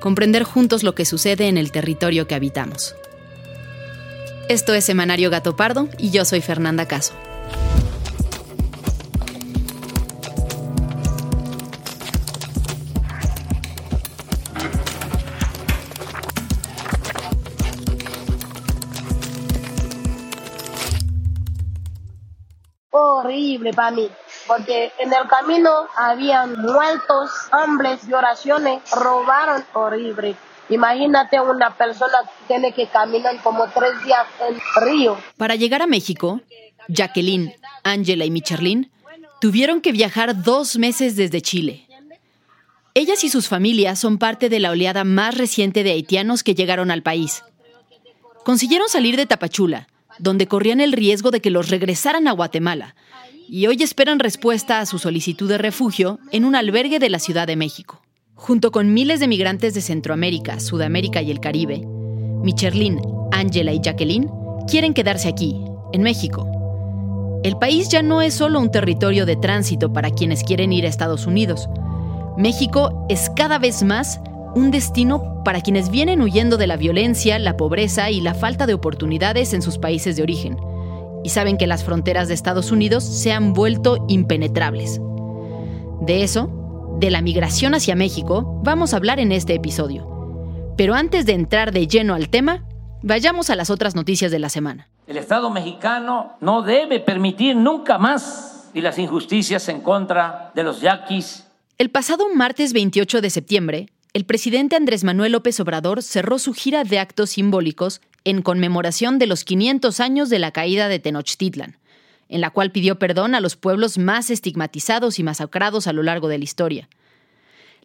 comprender juntos lo que sucede en el territorio que habitamos. Esto es Semanario Gato Pardo y yo soy Fernanda Caso. horrible para porque en el camino habían muertos, hombres, violaciones, robaron horrible. Imagínate una persona que tiene que caminar como tres días en río. Para llegar a México, Jacqueline, Angela y Michelin tuvieron que viajar dos meses desde Chile. Ellas y sus familias son parte de la oleada más reciente de haitianos que llegaron al país. Consiguieron salir de Tapachula, donde corrían el riesgo de que los regresaran a Guatemala, y hoy esperan respuesta a su solicitud de refugio en un albergue de la Ciudad de México. Junto con miles de migrantes de Centroamérica, Sudamérica y el Caribe, Michelin, Angela y Jacqueline quieren quedarse aquí, en México. El país ya no es solo un territorio de tránsito para quienes quieren ir a Estados Unidos. México es cada vez más un destino para quienes vienen huyendo de la violencia, la pobreza y la falta de oportunidades en sus países de origen, y saben que las fronteras de Estados Unidos se han vuelto impenetrables. De eso, de la migración hacia México, vamos a hablar en este episodio. Pero antes de entrar de lleno al tema, vayamos a las otras noticias de la semana. El Estado mexicano no debe permitir nunca más y las injusticias en contra de los yaquis. El pasado martes 28 de septiembre, el presidente Andrés Manuel López Obrador cerró su gira de actos simbólicos en conmemoración de los 500 años de la caída de Tenochtitlan, en la cual pidió perdón a los pueblos más estigmatizados y masacrados a lo largo de la historia.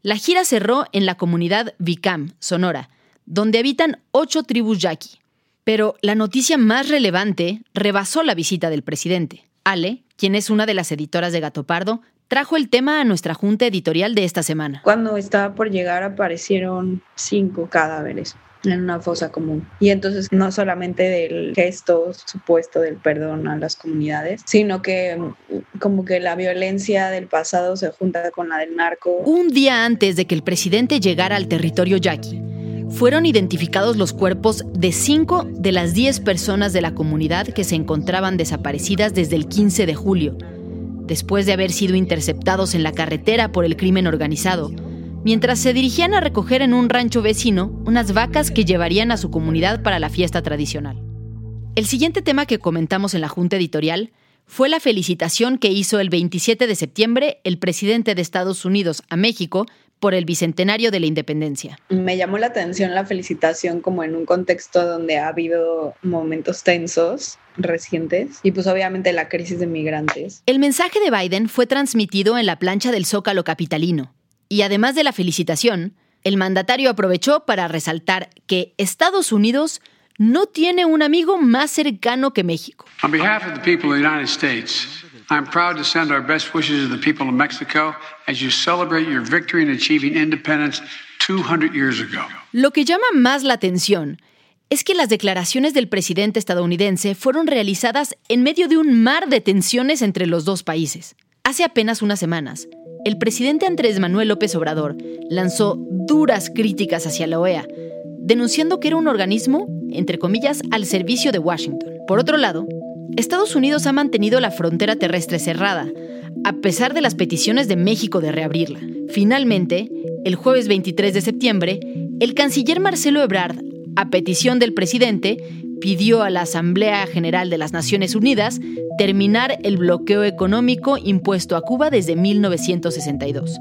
La gira cerró en la comunidad Vicam, Sonora, donde habitan ocho tribus yaqui. Pero la noticia más relevante rebasó la visita del presidente. Ale, quien es una de las editoras de Gato Pardo, trajo el tema a nuestra junta editorial de esta semana. Cuando estaba por llegar aparecieron cinco cadáveres en una fosa común. Y entonces no solamente del gesto supuesto del perdón a las comunidades, sino que mm, como que la violencia del pasado se junta con la del narco. Un día antes de que el presidente llegara al territorio yaqui, fueron identificados los cuerpos de cinco de las diez personas de la comunidad que se encontraban desaparecidas desde el 15 de julio, después de haber sido interceptados en la carretera por el crimen organizado, mientras se dirigían a recoger en un rancho vecino unas vacas que llevarían a su comunidad para la fiesta tradicional. El siguiente tema que comentamos en la Junta Editorial fue la felicitación que hizo el 27 de septiembre el presidente de Estados Unidos a México por el bicentenario de la independencia. Me llamó la atención la felicitación como en un contexto donde ha habido momentos tensos recientes y pues obviamente la crisis de migrantes. El mensaje de Biden fue transmitido en la plancha del Zócalo Capitalino y además de la felicitación, el mandatario aprovechó para resaltar que Estados Unidos no tiene un amigo más cercano que México. On behalf of the people of the United States, I'm proud to send our best wishes to the people of Mexico as you celebrate your victory in achieving independence 200 years ago. Lo que llama más la atención es que las declaraciones del presidente estadounidense fueron realizadas en medio de un mar de tensiones entre los dos países. Hace apenas unas semanas, el presidente Andrés Manuel López Obrador lanzó duras críticas hacia la OEA, denunciando que era un organismo, entre comillas, al servicio de Washington. Por otro lado, Estados Unidos ha mantenido la frontera terrestre cerrada, a pesar de las peticiones de México de reabrirla. Finalmente, el jueves 23 de septiembre, el canciller Marcelo Ebrard, a petición del presidente, pidió a la Asamblea General de las Naciones Unidas terminar el bloqueo económico impuesto a Cuba desde 1962,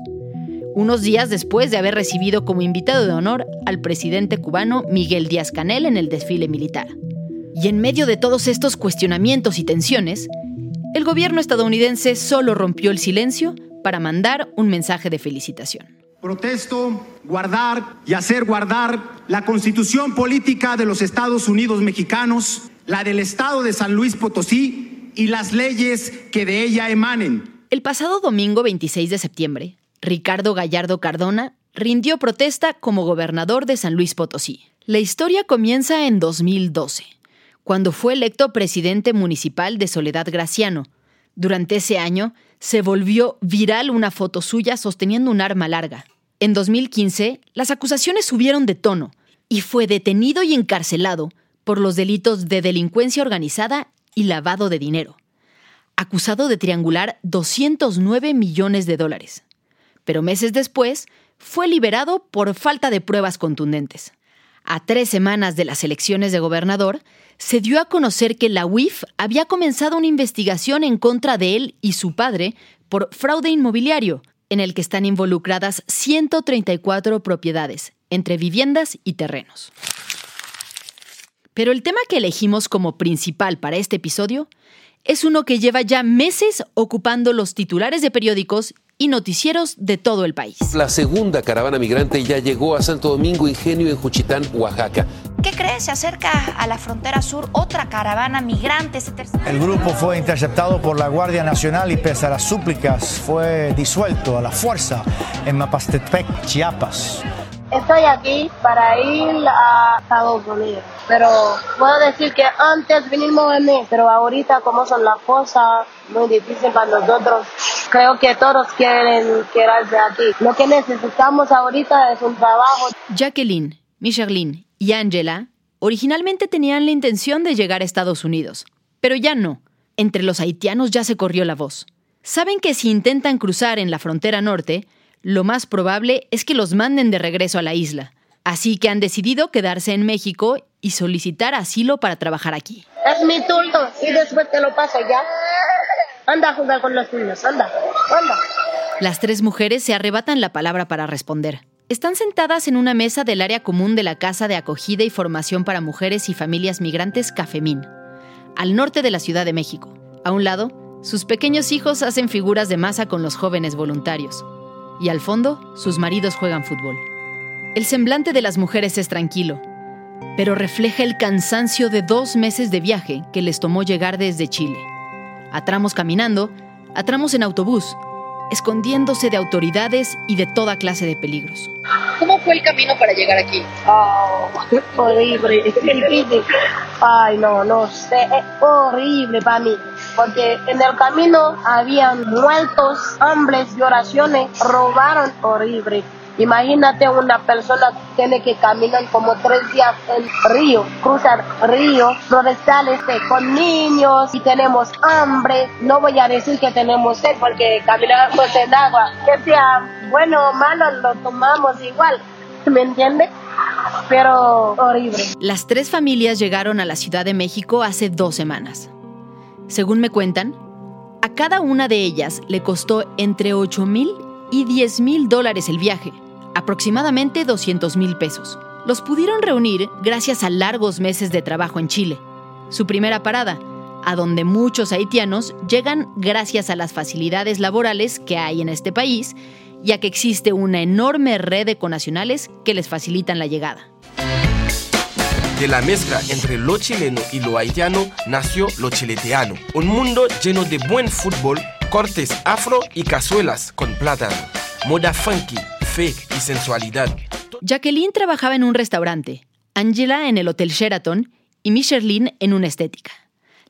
unos días después de haber recibido como invitado de honor al presidente cubano Miguel Díaz Canel en el desfile militar. Y en medio de todos estos cuestionamientos y tensiones, el gobierno estadounidense solo rompió el silencio para mandar un mensaje de felicitación. Protesto guardar y hacer guardar la constitución política de los Estados Unidos mexicanos, la del Estado de San Luis Potosí y las leyes que de ella emanen. El pasado domingo 26 de septiembre, Ricardo Gallardo Cardona rindió protesta como gobernador de San Luis Potosí. La historia comienza en 2012 cuando fue electo presidente municipal de Soledad Graciano. Durante ese año, se volvió viral una foto suya sosteniendo un arma larga. En 2015, las acusaciones subieron de tono y fue detenido y encarcelado por los delitos de delincuencia organizada y lavado de dinero, acusado de triangular 209 millones de dólares. Pero meses después, fue liberado por falta de pruebas contundentes. A tres semanas de las elecciones de gobernador, se dio a conocer que la UIF había comenzado una investigación en contra de él y su padre por fraude inmobiliario, en el que están involucradas 134 propiedades, entre viviendas y terrenos. Pero el tema que elegimos como principal para este episodio es uno que lleva ya meses ocupando los titulares de periódicos y noticieros de todo el país. La segunda caravana migrante ya llegó a Santo Domingo Ingenio en Juchitán, Oaxaca. ¿Qué crees? Se acerca a la frontera sur otra caravana migrante. El grupo fue interceptado por la Guardia Nacional y pese a las súplicas fue disuelto a la fuerza en Mapastepec, Chiapas. Estoy aquí para ir a Estados Unidos, pero puedo decir que antes vinimos a mí, pero ahorita como son las cosas, muy difícil para nosotros. Creo que todos quieren quedarse aquí. Lo que necesitamos ahorita es un trabajo. Jacqueline, Michelin y Angela originalmente tenían la intención de llegar a Estados Unidos, pero ya no. Entre los haitianos ya se corrió la voz. Saben que si intentan cruzar en la frontera norte, lo más probable es que los manden de regreso a la isla. Así que han decidido quedarse en México y solicitar asilo para trabajar aquí. Es mi turno y después te lo paso ya. Anda a jugar con los niños, anda, anda. Las tres mujeres se arrebatan la palabra para responder. Están sentadas en una mesa del área común de la Casa de Acogida y Formación para Mujeres y Familias Migrantes Cafemín, al norte de la Ciudad de México. A un lado, sus pequeños hijos hacen figuras de masa con los jóvenes voluntarios. Y al fondo, sus maridos juegan fútbol. El semblante de las mujeres es tranquilo, pero refleja el cansancio de dos meses de viaje que les tomó llegar desde Chile. A tramos caminando, a tramos en autobús, escondiéndose de autoridades y de toda clase de peligros. ¿Cómo fue el camino para llegar aquí? Oh, horrible, difícil. Ay, no, no sé, es horrible para mí. Porque en el camino habían muertos, hombres, violaciones, robaron horrible. Imagínate una persona tiene que caminar como tres días en río, cruzar río, forestales con niños y tenemos hambre. No voy a decir que tenemos sed porque caminamos en agua. Que sea bueno o malo, lo tomamos igual. ¿Me entiende? Pero horrible. Las tres familias llegaron a la Ciudad de México hace dos semanas. Según me cuentan, a cada una de ellas le costó entre 8 mil y 10 mil dólares el viaje, aproximadamente 200 mil pesos. Los pudieron reunir gracias a largos meses de trabajo en Chile, su primera parada, a donde muchos haitianos llegan gracias a las facilidades laborales que hay en este país, ya que existe una enorme red de conacionales que les facilitan la llegada. De la mezcla entre lo chileno y lo haitiano nació lo chileteano, un mundo lleno de buen fútbol, cortes afro y cazuelas con plátano, moda funky, fake y sensualidad. Jacqueline trabajaba en un restaurante, Angela en el Hotel Sheraton y Michelin en una estética.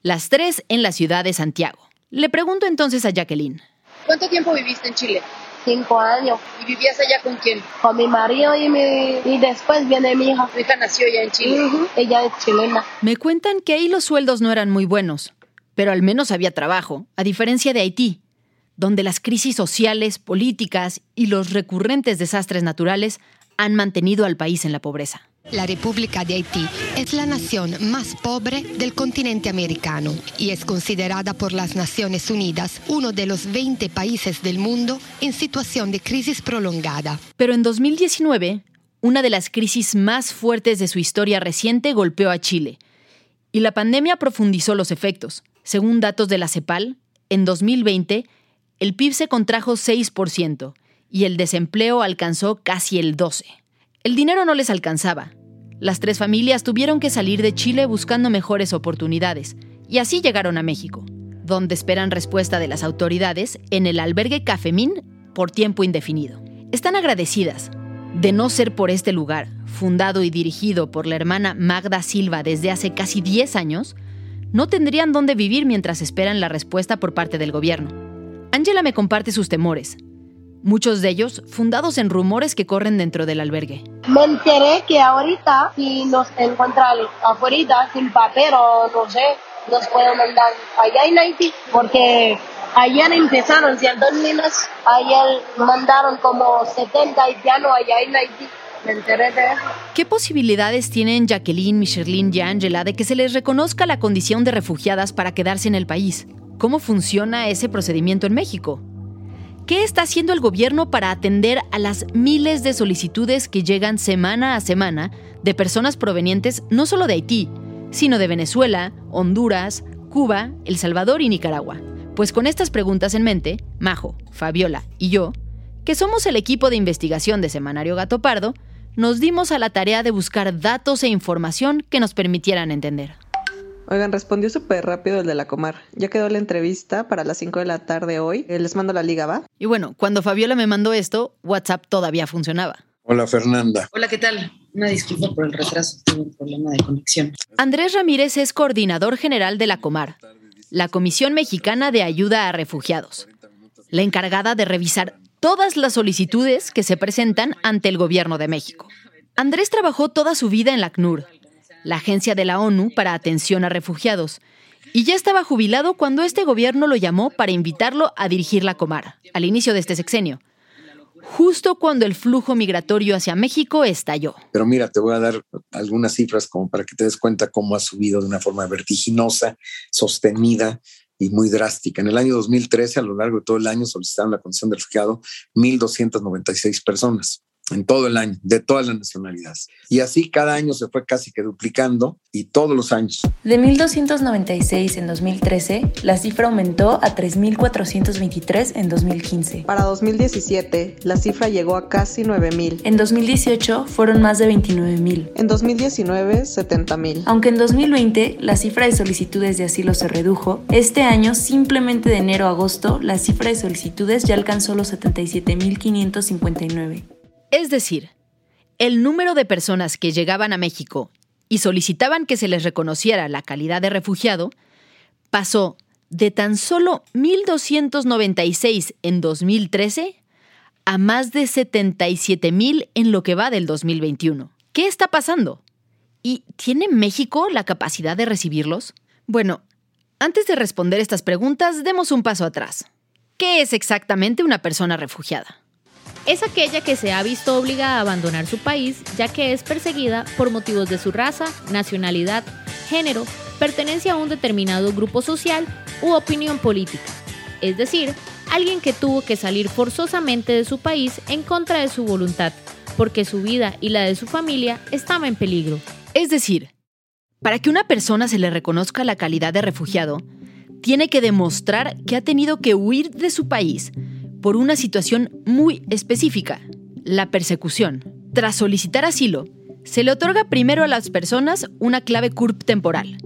Las tres en la ciudad de Santiago. Le pregunto entonces a Jacqueline. ¿Cuánto tiempo viviste en Chile? cinco años. ¿Y vivías allá con quién? Con mi marido y, mi, y después viene mi hija. Tu hija nació ya en Chile. Ella es chilena. Me cuentan que ahí los sueldos no eran muy buenos, pero al menos había trabajo, a diferencia de Haití, donde las crisis sociales, políticas y los recurrentes desastres naturales han mantenido al país en la pobreza. La República de Haití es la nación más pobre del continente americano y es considerada por las Naciones Unidas uno de los 20 países del mundo en situación de crisis prolongada. Pero en 2019, una de las crisis más fuertes de su historia reciente golpeó a Chile y la pandemia profundizó los efectos. Según datos de la CEPAL, en 2020 el PIB se contrajo 6% y el desempleo alcanzó casi el 12%. El dinero no les alcanzaba. Las tres familias tuvieron que salir de Chile buscando mejores oportunidades, y así llegaron a México, donde esperan respuesta de las autoridades en el albergue Cafemín por tiempo indefinido. Están agradecidas. De no ser por este lugar, fundado y dirigido por la hermana Magda Silva desde hace casi 10 años, no tendrían dónde vivir mientras esperan la respuesta por parte del gobierno. Ángela me comparte sus temores, muchos de ellos fundados en rumores que corren dentro del albergue. Me enteré que ahorita, si nos encuentran afuera sin papel o no sé, nos pueden mandar allá en Haití, porque ayer empezaron ciertos niños, ayer mandaron como 70 haitianos allá en Haití. ¿Qué posibilidades tienen Jacqueline, Michelin y Angela de que se les reconozca la condición de refugiadas para quedarse en el país? ¿Cómo funciona ese procedimiento en México? ¿Qué está haciendo el gobierno para atender a las miles de solicitudes que llegan semana a semana de personas provenientes no solo de Haití, sino de Venezuela, Honduras, Cuba, El Salvador y Nicaragua? Pues con estas preguntas en mente, Majo, Fabiola y yo, que somos el equipo de investigación de Semanario Gato Pardo, nos dimos a la tarea de buscar datos e información que nos permitieran entender. Oigan, respondió súper rápido el de la Comar. Ya quedó la entrevista para las 5 de la tarde hoy. Eh, Les mando la liga, ¿va? Y bueno, cuando Fabiola me mandó esto, WhatsApp todavía funcionaba. Hola, Fernanda. Hola, ¿qué tal? Una disculpa por el retraso, tuve un problema de conexión. Andrés Ramírez es coordinador general de la Comar, la Comisión Mexicana de Ayuda a Refugiados, la encargada de revisar todas las solicitudes que se presentan ante el gobierno de México. Andrés trabajó toda su vida en la ACNUR, la agencia de la ONU para atención a refugiados, y ya estaba jubilado cuando este gobierno lo llamó para invitarlo a dirigir la Comar, al inicio de este sexenio, justo cuando el flujo migratorio hacia México estalló. Pero mira, te voy a dar algunas cifras como para que te des cuenta cómo ha subido de una forma vertiginosa, sostenida y muy drástica. En el año 2013, a lo largo de todo el año, solicitaron la condición de refugiado 1.296 personas en todo el año, de todas las nacionalidades. Y así cada año se fue casi que duplicando y todos los años. De 1.296 en 2013, la cifra aumentó a 3.423 en 2015. Para 2017, la cifra llegó a casi 9.000. En 2018 fueron más de 29.000. En 2019, 70.000. Aunque en 2020 la cifra de solicitudes de asilo se redujo, este año, simplemente de enero a agosto, la cifra de solicitudes ya alcanzó los 77.559. Es decir, el número de personas que llegaban a México y solicitaban que se les reconociera la calidad de refugiado pasó de tan solo 1.296 en 2013 a más de 77.000 en lo que va del 2021. ¿Qué está pasando? ¿Y tiene México la capacidad de recibirlos? Bueno, antes de responder estas preguntas, demos un paso atrás. ¿Qué es exactamente una persona refugiada? Es aquella que se ha visto obligada a abandonar su país ya que es perseguida por motivos de su raza, nacionalidad, género, pertenencia a un determinado grupo social u opinión política. Es decir, alguien que tuvo que salir forzosamente de su país en contra de su voluntad, porque su vida y la de su familia estaba en peligro. Es decir, para que una persona se le reconozca la calidad de refugiado, tiene que demostrar que ha tenido que huir de su país por una situación muy específica, la persecución. Tras solicitar asilo, se le otorga primero a las personas una clave CURP temporal,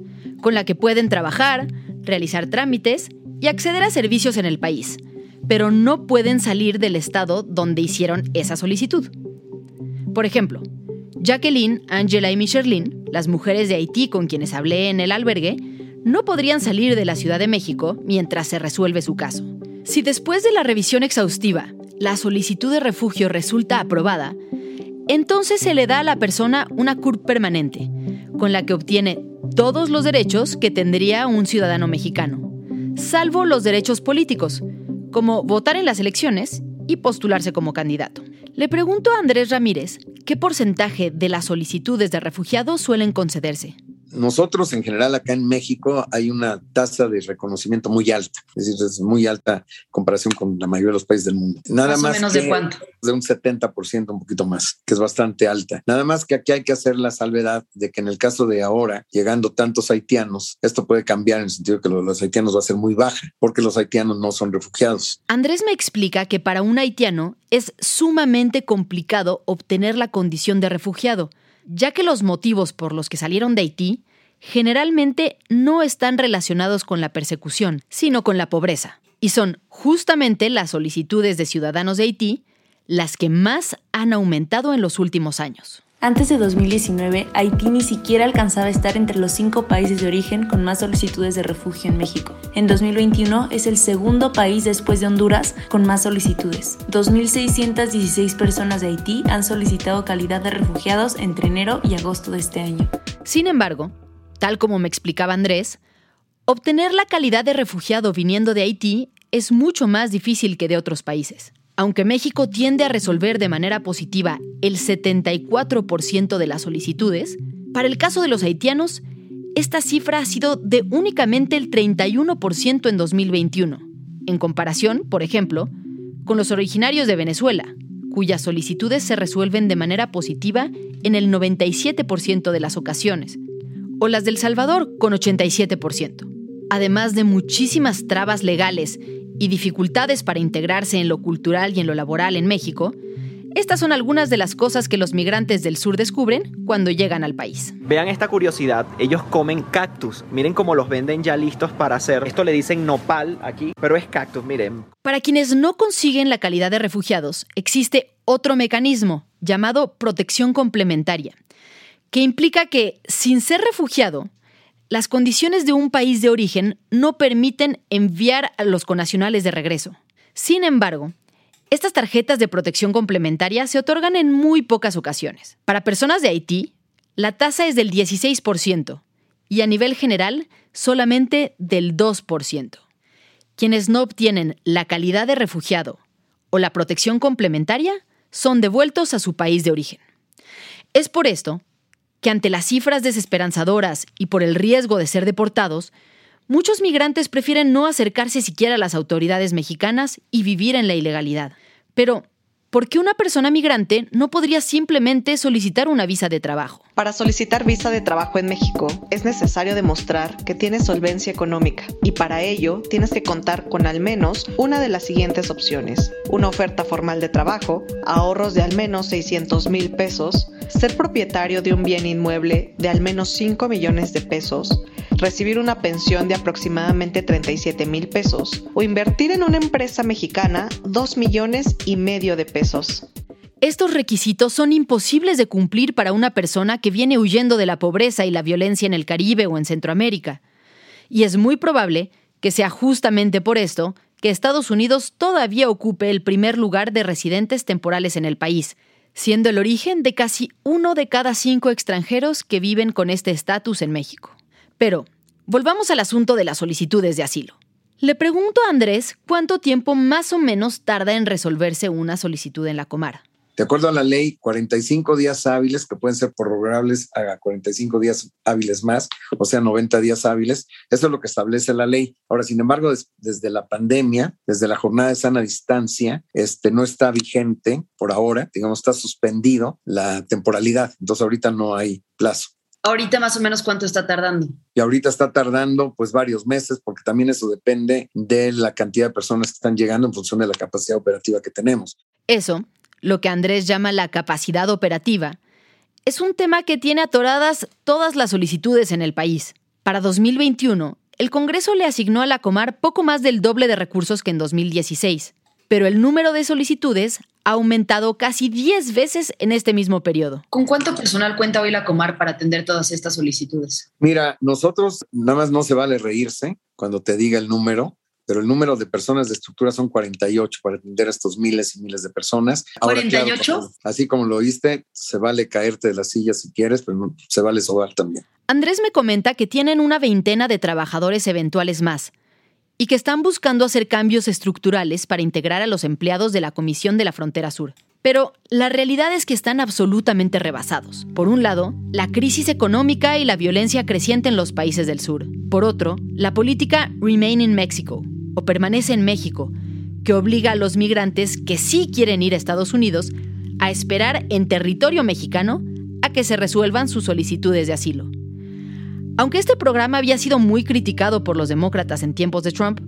con la que pueden trabajar, realizar trámites y acceder a servicios en el país, pero no pueden salir del estado donde hicieron esa solicitud. Por ejemplo, Jacqueline, Angela y Michelin, las mujeres de Haití con quienes hablé en el albergue, no podrían salir de la Ciudad de México mientras se resuelve su caso Si después de la revisión exhaustiva la solicitud de refugio resulta aprobada, entonces se le da a la persona una CURP permanente, con la que obtiene todos los derechos que tendría un ciudadano mexicano, salvo los derechos políticos, como votar en las elecciones y postularse como candidato. Le pregunto a Andrés Ramírez qué porcentaje de las solicitudes de refugiados suelen concederse. Nosotros, en general, acá en México hay una tasa de reconocimiento muy alta, es decir, es muy alta en comparación con la mayoría de los países del mundo. Nada más, menos de cuánto? De un 70%, un poquito más, que es bastante alta. Nada más que aquí hay que hacer la salvedad de que en el caso de ahora, llegando tantos haitianos, esto puede cambiar en el sentido que lo de los haitianos va a ser muy baja, porque los haitianos no son refugiados. Andrés me explica que para un haitiano es sumamente complicado obtener la condición de refugiado ya que los motivos por los que salieron de Haití generalmente no están relacionados con la persecución, sino con la pobreza. Y son justamente las solicitudes de ciudadanos de Haití las que más han aumentado en los últimos años. Antes de 2019, Haití ni siquiera alcanzaba a estar entre los cinco países de origen con más solicitudes de refugio en México. En 2021 es el segundo país después de Honduras con más solicitudes. 2.616 personas de Haití han solicitado calidad de refugiados entre enero y agosto de este año. Sin embargo, tal como me explicaba Andrés, obtener la calidad de refugiado viniendo de Haití es mucho más difícil que de otros países. Aunque México tiende a resolver de manera positiva el 74% de las solicitudes, para el caso de los haitianos, esta cifra ha sido de únicamente el 31% en 2021, en comparación, por ejemplo, con los originarios de Venezuela, cuyas solicitudes se resuelven de manera positiva en el 97% de las ocasiones, o las del Salvador con 87%. Además de muchísimas trabas legales y dificultades para integrarse en lo cultural y en lo laboral en México, estas son algunas de las cosas que los migrantes del sur descubren cuando llegan al país. Vean esta curiosidad, ellos comen cactus, miren cómo los venden ya listos para hacer, esto le dicen nopal aquí, pero es cactus, miren. Para quienes no consiguen la calidad de refugiados, existe otro mecanismo llamado protección complementaria, que implica que sin ser refugiado, las condiciones de un país de origen no permiten enviar a los conacionales de regreso. Sin embargo, estas tarjetas de protección complementaria se otorgan en muy pocas ocasiones. Para personas de Haití, la tasa es del 16% y a nivel general solamente del 2%. Quienes no obtienen la calidad de refugiado o la protección complementaria son devueltos a su país de origen. Es por esto que ante las cifras desesperanzadoras y por el riesgo de ser deportados, muchos migrantes prefieren no acercarse siquiera a las autoridades mexicanas y vivir en la ilegalidad. Pero, ¿por qué una persona migrante no podría simplemente solicitar una visa de trabajo? Para solicitar visa de trabajo en México es necesario demostrar que tienes solvencia económica y para ello tienes que contar con al menos una de las siguientes opciones. Una oferta formal de trabajo, ahorros de al menos 600 mil pesos, ser propietario de un bien inmueble de al menos 5 millones de pesos, recibir una pensión de aproximadamente 37 mil pesos o invertir en una empresa mexicana 2 millones y medio de pesos. Estos requisitos son imposibles de cumplir para una persona que viene huyendo de la pobreza y la violencia en el Caribe o en Centroamérica. Y es muy probable que sea justamente por esto que Estados Unidos todavía ocupe el primer lugar de residentes temporales en el país, siendo el origen de casi uno de cada cinco extranjeros que viven con este estatus en México. Pero, volvamos al asunto de las solicitudes de asilo. Le pregunto a Andrés cuánto tiempo más o menos tarda en resolverse una solicitud en la Comar. De acuerdo a la ley, 45 días hábiles que pueden ser prorrogables a 45 días hábiles más, o sea, 90 días hábiles. Eso es lo que establece la ley. Ahora, sin embargo, desde la pandemia, desde la jornada de sana distancia, este, no está vigente por ahora, digamos, está suspendido la temporalidad. Entonces, ahorita no hay plazo. Ahorita más o menos cuánto está tardando. Y ahorita está tardando pues varios meses porque también eso depende de la cantidad de personas que están llegando en función de la capacidad operativa que tenemos. Eso lo que Andrés llama la capacidad operativa, es un tema que tiene atoradas todas las solicitudes en el país. Para 2021, el Congreso le asignó a la Comar poco más del doble de recursos que en 2016, pero el número de solicitudes ha aumentado casi 10 veces en este mismo periodo. ¿Con cuánto personal cuenta hoy la Comar para atender todas estas solicitudes? Mira, nosotros nada más no se vale reírse cuando te diga el número, pero el número de personas de estructura son 48 para atender a estos miles y miles de personas. Ahora, ¿48? así como lo oíste, se vale caerte de la silla si quieres, pero no, se vale sobar también. Andrés me comenta que tienen una veintena de trabajadores eventuales más y que están buscando hacer cambios estructurales para integrar a los empleados de la Comisión de la Frontera Sur. Pero la realidad es que están absolutamente rebasados. Por un lado, la crisis económica y la violencia creciente en los países del sur. Por otro, la política Remain in Mexico, o permanece en México, que obliga a los migrantes que sí quieren ir a Estados Unidos a esperar en territorio mexicano a que se resuelvan sus solicitudes de asilo. Aunque este programa había sido muy criticado por los demócratas en tiempos de Trump,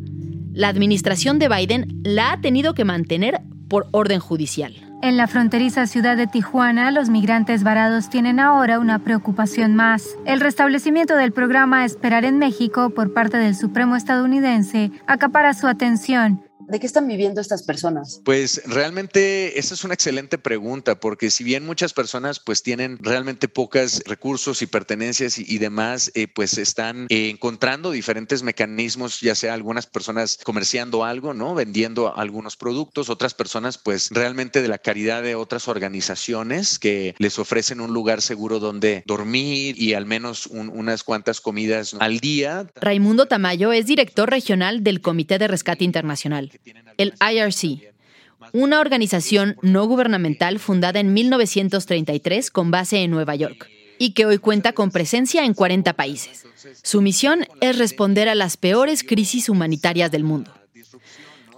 la administración de Biden la ha tenido que mantener por orden judicial. En la fronteriza ciudad de Tijuana, los migrantes varados tienen ahora una preocupación más. El restablecimiento del programa Esperar en México por parte del Supremo estadounidense acapara su atención ¿De qué están viviendo estas personas? Pues realmente esa es una excelente pregunta, porque si bien muchas personas pues tienen realmente pocos recursos y pertenencias y, demás, eh, pues están eh, encontrando diferentes mecanismos, ya sea algunas personas comerciando algo, ¿no? Vendiendo algunos productos, otras personas pues realmente de la caridad de otras organizaciones que les ofrecen un lugar seguro donde dormir y al menos unas cuantas comidas al día. Raimundo Tamayo es director regional del Comité de Rescate Internacional el IRC, una organización no gubernamental fundada en 1933 con base en Nueva York y que hoy cuenta con presencia en 40 países. Su misión es responder a las peores crisis humanitarias del mundo.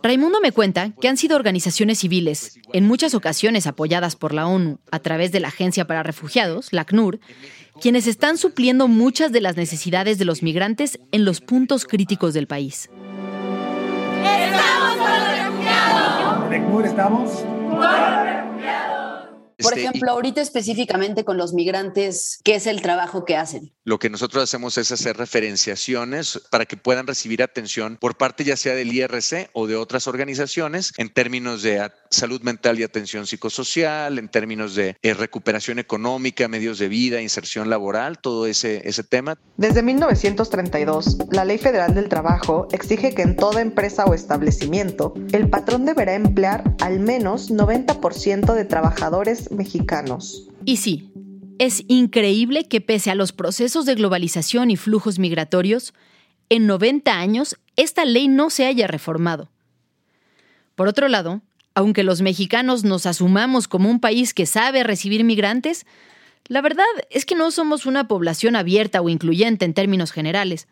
Raimundo me cuenta que han sido organizaciones civiles, en muchas ocasiones apoyadas por la ONU a través de la Agencia para Refugiados, la ACNUR, quienes están supliendo muchas de las necesidades de los migrantes en los puntos críticos del país. ¿Cómo estamos? Por Este, ejemplo, ahorita específicamente con los migrantes, ¿qué es el trabajo que hacen? Lo que nosotros hacemos es hacer referenciaciones para que puedan recibir atención por parte ya sea del IRC o de otras organizaciones en términos de salud mental y atención psicosocial, en términos de eh, recuperación económica, medios de vida, inserción laboral, todo ese, ese tema. Desde 1932, la Ley Federal del Trabajo exige que en toda empresa o establecimiento, el patrón deberá emplear al menos 90% de trabajadores mexicanos. Y sí, es increíble que pese a los procesos de globalización y flujos migratorios, en 90 años esta ley no se haya reformado. Por otro lado, aunque los mexicanos nos asumamos como un país que sabe recibir migrantes, la verdad es que no somos una población abierta o incluyente en términos generales,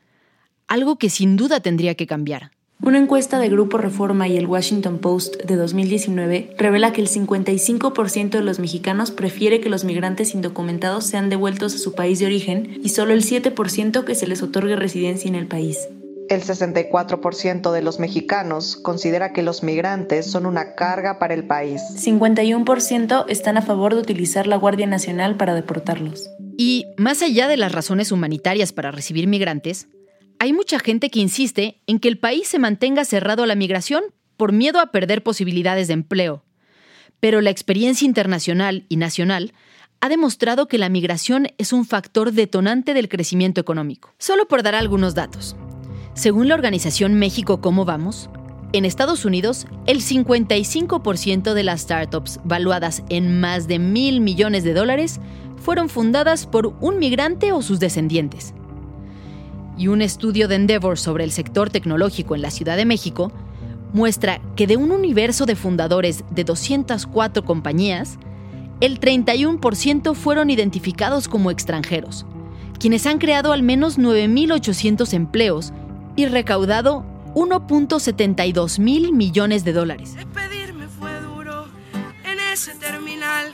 algo que sin duda tendría que cambiar. Una encuesta de Grupo Reforma y el Washington Post de 2019 revela que el 55% de los mexicanos prefiere que los migrantes indocumentados sean devueltos a su país de origen y solo el 7% que se les otorgue residencia en el país. El 64% de los mexicanos considera que los migrantes son una carga para el país. 51% están a favor de utilizar la Guardia Nacional para deportarlos. Y más allá de las razones humanitarias para recibir migrantes, hay mucha gente que insiste en que el país se mantenga cerrado a la migración por miedo a perder posibilidades de empleo. Pero la experiencia internacional y nacional ha demostrado que la migración es un factor detonante del crecimiento económico. Solo por dar algunos datos. Según la organización México Cómo Vamos, en Estados Unidos, el 55% de las startups valuadas en más de mil millones de dólares fueron fundadas por un migrante o sus descendientes. Y un estudio de Endeavor sobre el sector tecnológico en la Ciudad de México muestra que de un universo de fundadores de 204 compañías, el 31% fueron identificados como extranjeros, quienes han creado al menos 9.800 empleos y recaudado 1.72 mil millones de dólares. Despedirme fue duro en ese terminal.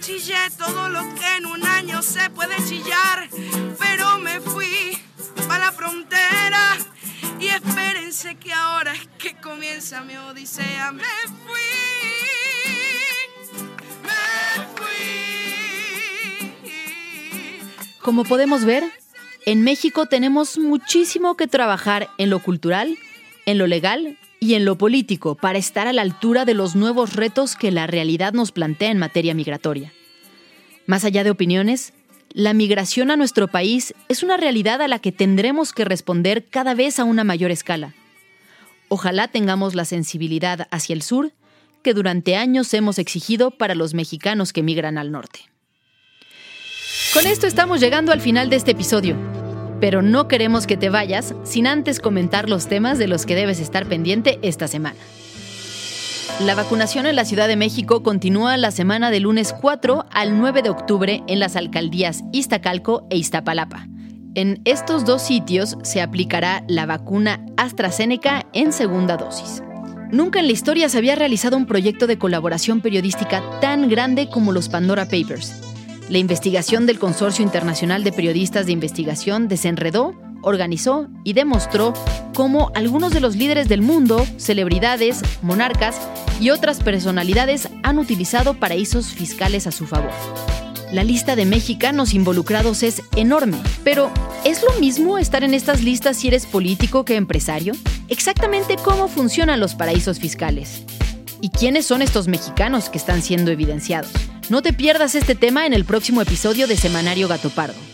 Chillé todo lo que en un año se puede chillar, pero me fui la frontera y espérense que ahora es que comienza mi odisea. Me fui, me fui. Como podemos ver, en México tenemos muchísimo que trabajar en lo cultural, en lo legal y en lo político para estar a la altura de los nuevos retos que la realidad nos plantea en materia migratoria. Más allá de opiniones, la migración a nuestro país es una realidad a la que tendremos que responder cada vez a una mayor escala. Ojalá tengamos la sensibilidad hacia el sur que durante años hemos exigido para los mexicanos que migran al norte. Con esto estamos llegando al final de este episodio, pero no queremos que te vayas sin antes comentar los temas de los que debes estar pendiente esta semana. La vacunación en la Ciudad de México continúa la semana del lunes 4 al 9 de octubre en las alcaldías Iztacalco e Iztapalapa. En estos dos sitios se aplicará la vacuna AstraZeneca en segunda dosis. Nunca en la historia se había realizado un proyecto de colaboración periodística tan grande como los Pandora Papers. La investigación del Consorcio Internacional de Periodistas de Investigación desenredó organizó y demostró cómo algunos de los líderes del mundo, celebridades, monarcas y otras personalidades han utilizado paraísos fiscales a su favor. La lista de mexicanos involucrados es enorme, pero ¿es lo mismo estar en estas listas si eres político que empresario? Exactamente cómo funcionan los paraísos fiscales. ¿Y quiénes son estos mexicanos que están siendo evidenciados? No te pierdas este tema en el próximo episodio de Semanario Gato Pardo